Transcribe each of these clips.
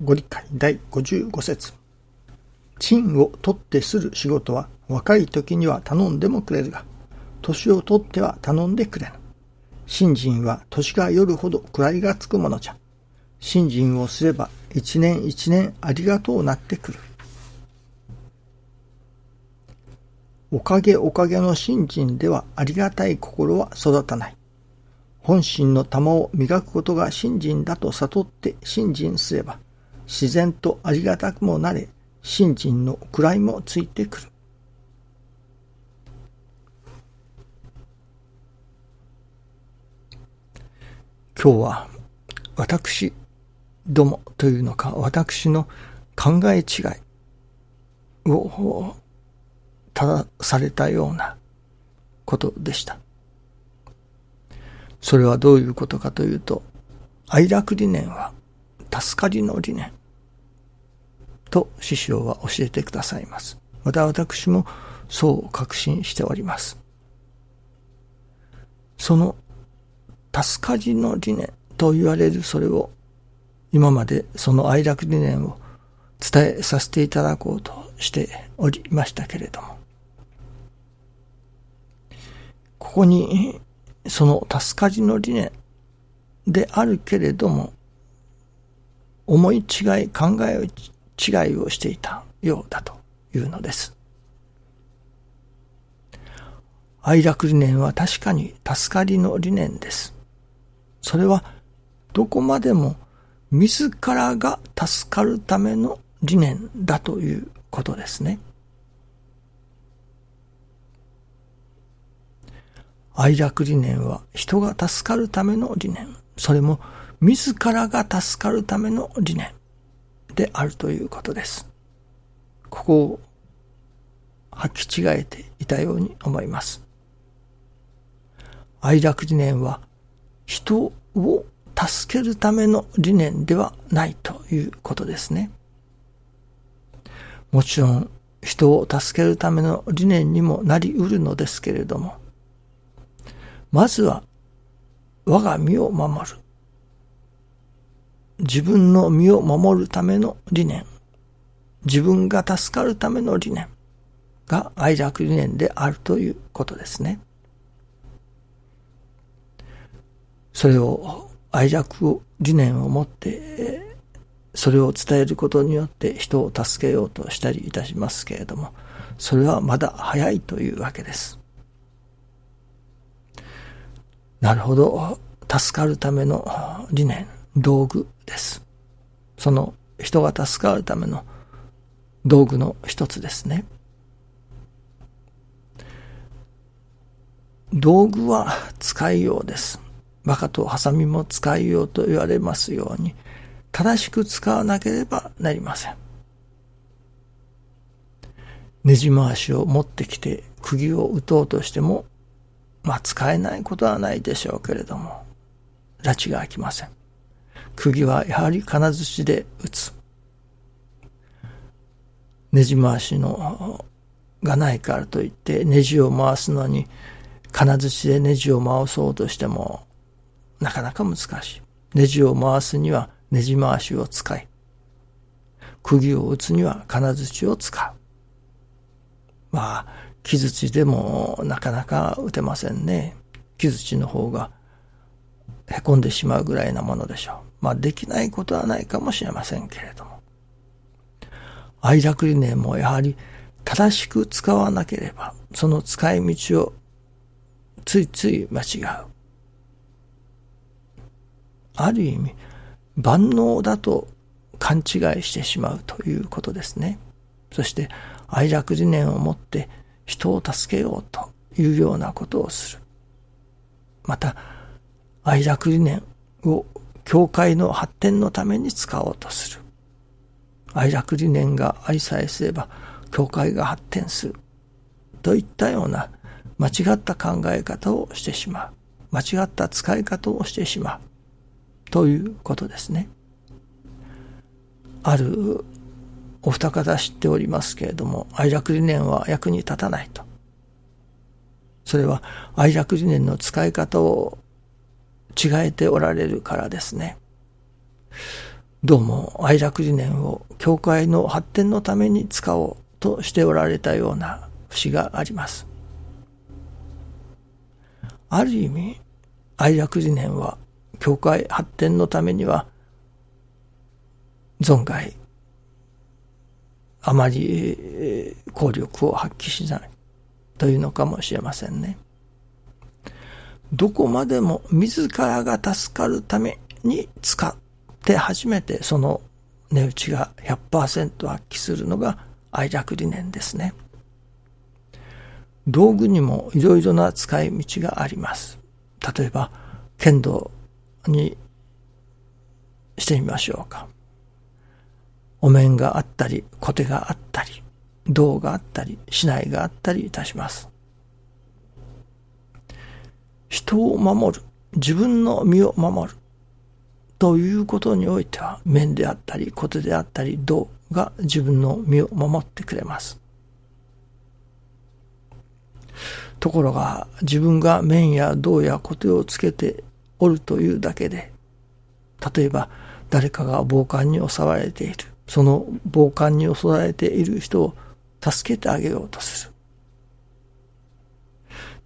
ご理解第55節賃を取ってする仕事は若い時には頼んでもくれるが、年を取っては頼んでくれぬ。信心は年が夜ほど位がつくものじゃ。信心をすれば一年一年ありがとうなってくる。おかげおかげの信心ではありがたい心は育たない。本心の玉を磨くことが信心だと悟って信心すれば、自然とありがたくもなれ、信心の位もついてくる。今日は私どもというのか私の考え違いを正されたようなことでした。それはどういうことかというと、愛楽理念は助かりの理念と師匠は教えてくださいます。また私もそう確信しております。その助かりの理念と言われるそれを今までその愛楽理念を伝えさせていただこうとしておりましたけれどもここにその助かりの理念であるけれども思い違い考え違いをしていたようだというのです。愛楽理念は確かに助かりの理念です。それはどこまでも自らが助かるための理念だということですね。愛楽理念は人が助かるための理念。それも自らが助かるための理念であるということです。ここを履き違えていたように思います。愛楽理念は人を助けるための理念ではないということですね。もちろん人を助けるための理念にもなりうるのですけれども、まずは我が身を守る。自分の身を守るための理念。自分が助かるための理念が愛楽理念であるということですね。それを愛楽を理念を持ってそれを伝えることによって人を助けようとしたりいたしますけれどもそれはまだ早いというわけですなるほど助かるための理念道具ですその人が助かるための道具の一つですね道具は使いようです馬鹿とハサミも使いようと言われますように、正しく使わなければなりません。ねじ回しを持ってきて釘を打とうとしても、まあ使えないことはないでしょうけれども、拉致が開きません。釘はやはり金槌で打つ。ねじ回しのがないからといってネジを回すのに金槌でネジを回そうとしてもなかなか難しい。ネジを回すにはネジ回しを使い、釘を打つには金槌を使う。まあ、木槌でもなかなか打てませんね。木槌の方が凹んでしまうぐらいなものでしょう。まあ、できないことはないかもしれませんけれども。愛楽理念もやはり正しく使わなければ、その使い道をついつい間違う。ある意味万能だと勘違いしてしまうということですね。そして愛楽理念を持って人を助けようというようなことをする。また愛楽理念を教会の発展のために使おうとする。愛楽理念がありさえすれば教会が発展する。といったような間違った考え方をしてしまう。間違った使い方をしてしまう。ということですね。あるお二方知っておりますけれども、愛楽理念は役に立たないと。それは愛楽理念の使い方を違えておられるからですね。どうも愛楽理念を教会の発展のために使おうとしておられたような節があります。ある意味、愛楽理念は教会発展のためには存外あまり効力を発揮しないというのかもしれませんね。どこまでも自らが助かるために使って初めてその値打ちが100%発揮するのが愛楽理念ですね。道具にもいろいろな使い道があります。例えば、剣道にしてみましょうか。お面があったり、小手があったり、銅があったり、竹刀があったりいたします。人を守る、自分の身を守る、ということにおいては、面であったり、小手であったり、銅が自分の身を守ってくれます。ところが、自分が面や銅や小手をつけておるというだけで、例えば誰かが暴漢に襲われている。その暴漢に襲われている人を助けてあげようとする。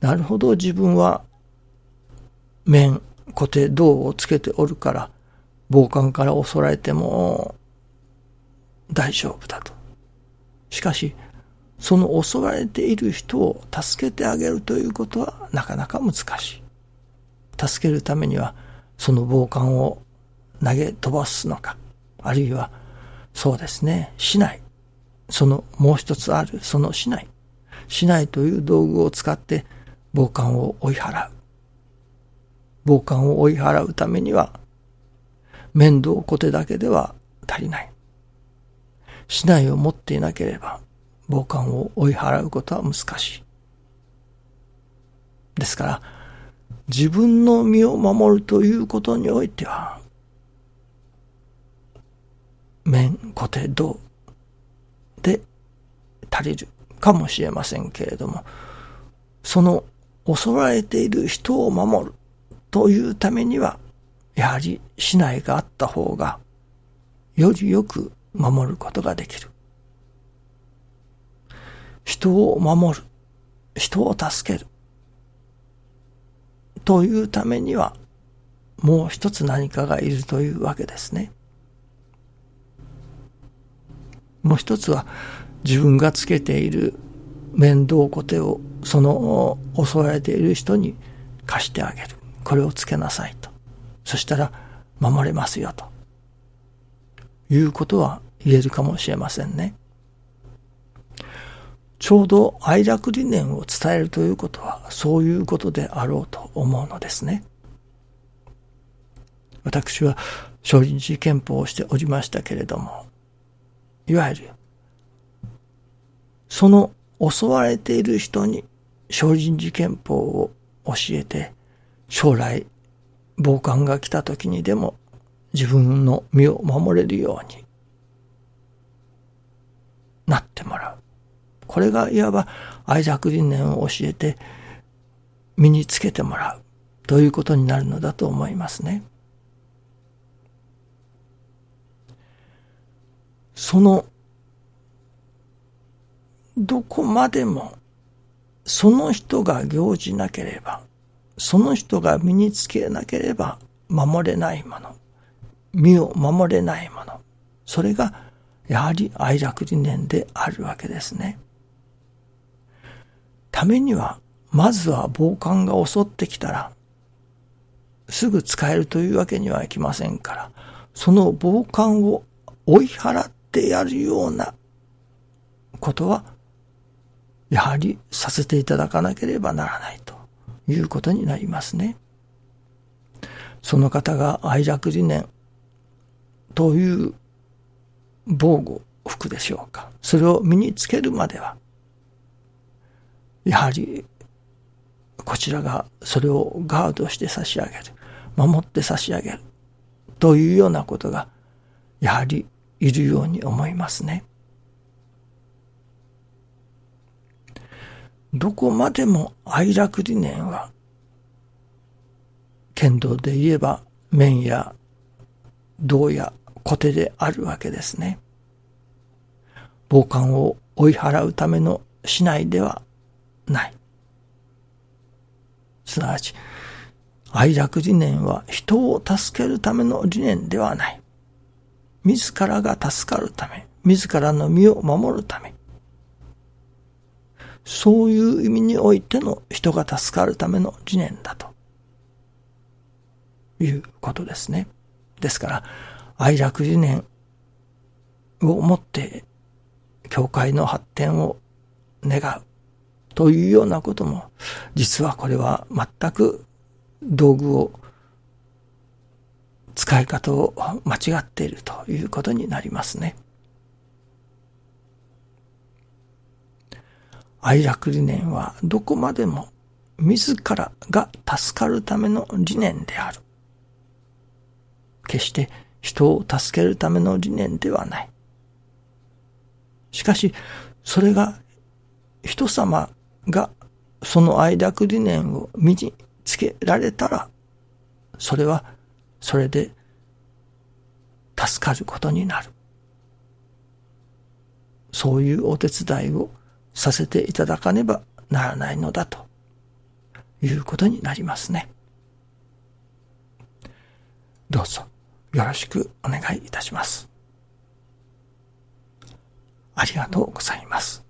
なるほど自分は面、固定銅をつけておるから、暴漢から襲われても大丈夫だと。しかし、その襲われている人を助けてあげるということはなかなか難しい。助けるためには、その暴漢を投げ飛ばすのか、あるいは、そうですね、しない。そのもう一つある、そのしない。しないという道具を使って暴漢を追い払う。暴漢を追い払うためには、面倒小手だけでは足りない。しないを持っていなければ、暴漢を追い払うことは難しい。ですから、自分の身を守るということにおいては、面、固定、銅で足りるかもしれませんけれども、その襲われている人を守るというためには、やはり市内があった方が、よりよく守ることができる。人を守る。人を助ける。というためには、もう一つ何かがいるというわけですね。もう一つは、自分がつけている面倒小手を、その襲われている人に貸してあげる。これをつけなさいと。そしたら、守れますよと。いうことは言えるかもしれませんね。ちょうど愛楽理念を伝えるということはそういうことであろうと思うのですね。私は少林寺憲法をしておりましたけれども、いわゆる、その襲われている人に少林寺憲法を教えて、将来、暴漢が来た時にでも自分の身を守れるようになってもらう。これがいわば愛着理念を教えて身につけてもらうということになるのだと思いますね。そのどこまでもその人が行じなければ、その人が身につけなければ守れないもの、身を守れないもの、それがやはり愛楽理念であるわけですね。ためには、まずは暴漢が襲ってきたら、すぐ使えるというわけにはいきませんから、その暴漢を追い払ってやるようなことは、やはりさせていただかなければならないと。いうことになりますね。その方が愛楽理念という防護服でしょうか。それを身につけるまでは、やはり、こちらがそれをガードして差し上げる。守って差し上げる。というようなことが、やはりいるように思いますね。どこまでも愛楽理念は、剣道で言えば、面や銅や小手であるわけですね。傍観を追い払うためのしないではない。すなわち、愛楽理念は人を助けるための理念ではない。自らが助かるため、自らの身を守るため、そういう意味においての人が助かるための理念だということですね。ですから、愛楽理念をもって教会の発展を願うというようなことも、実はこれは全く道具を使い方を間違っているということになりますね。愛楽理念はどこまでも自らが助かるための理念である。決して人を助けるための理念ではない。しかし、それが人様がその愛楽理念を身につけられたら、それはそれで助かることになる。そういうお手伝いをさせていただかねばならないのだということになりますね。どうぞよろしくお願いいたします。ありがとうございます。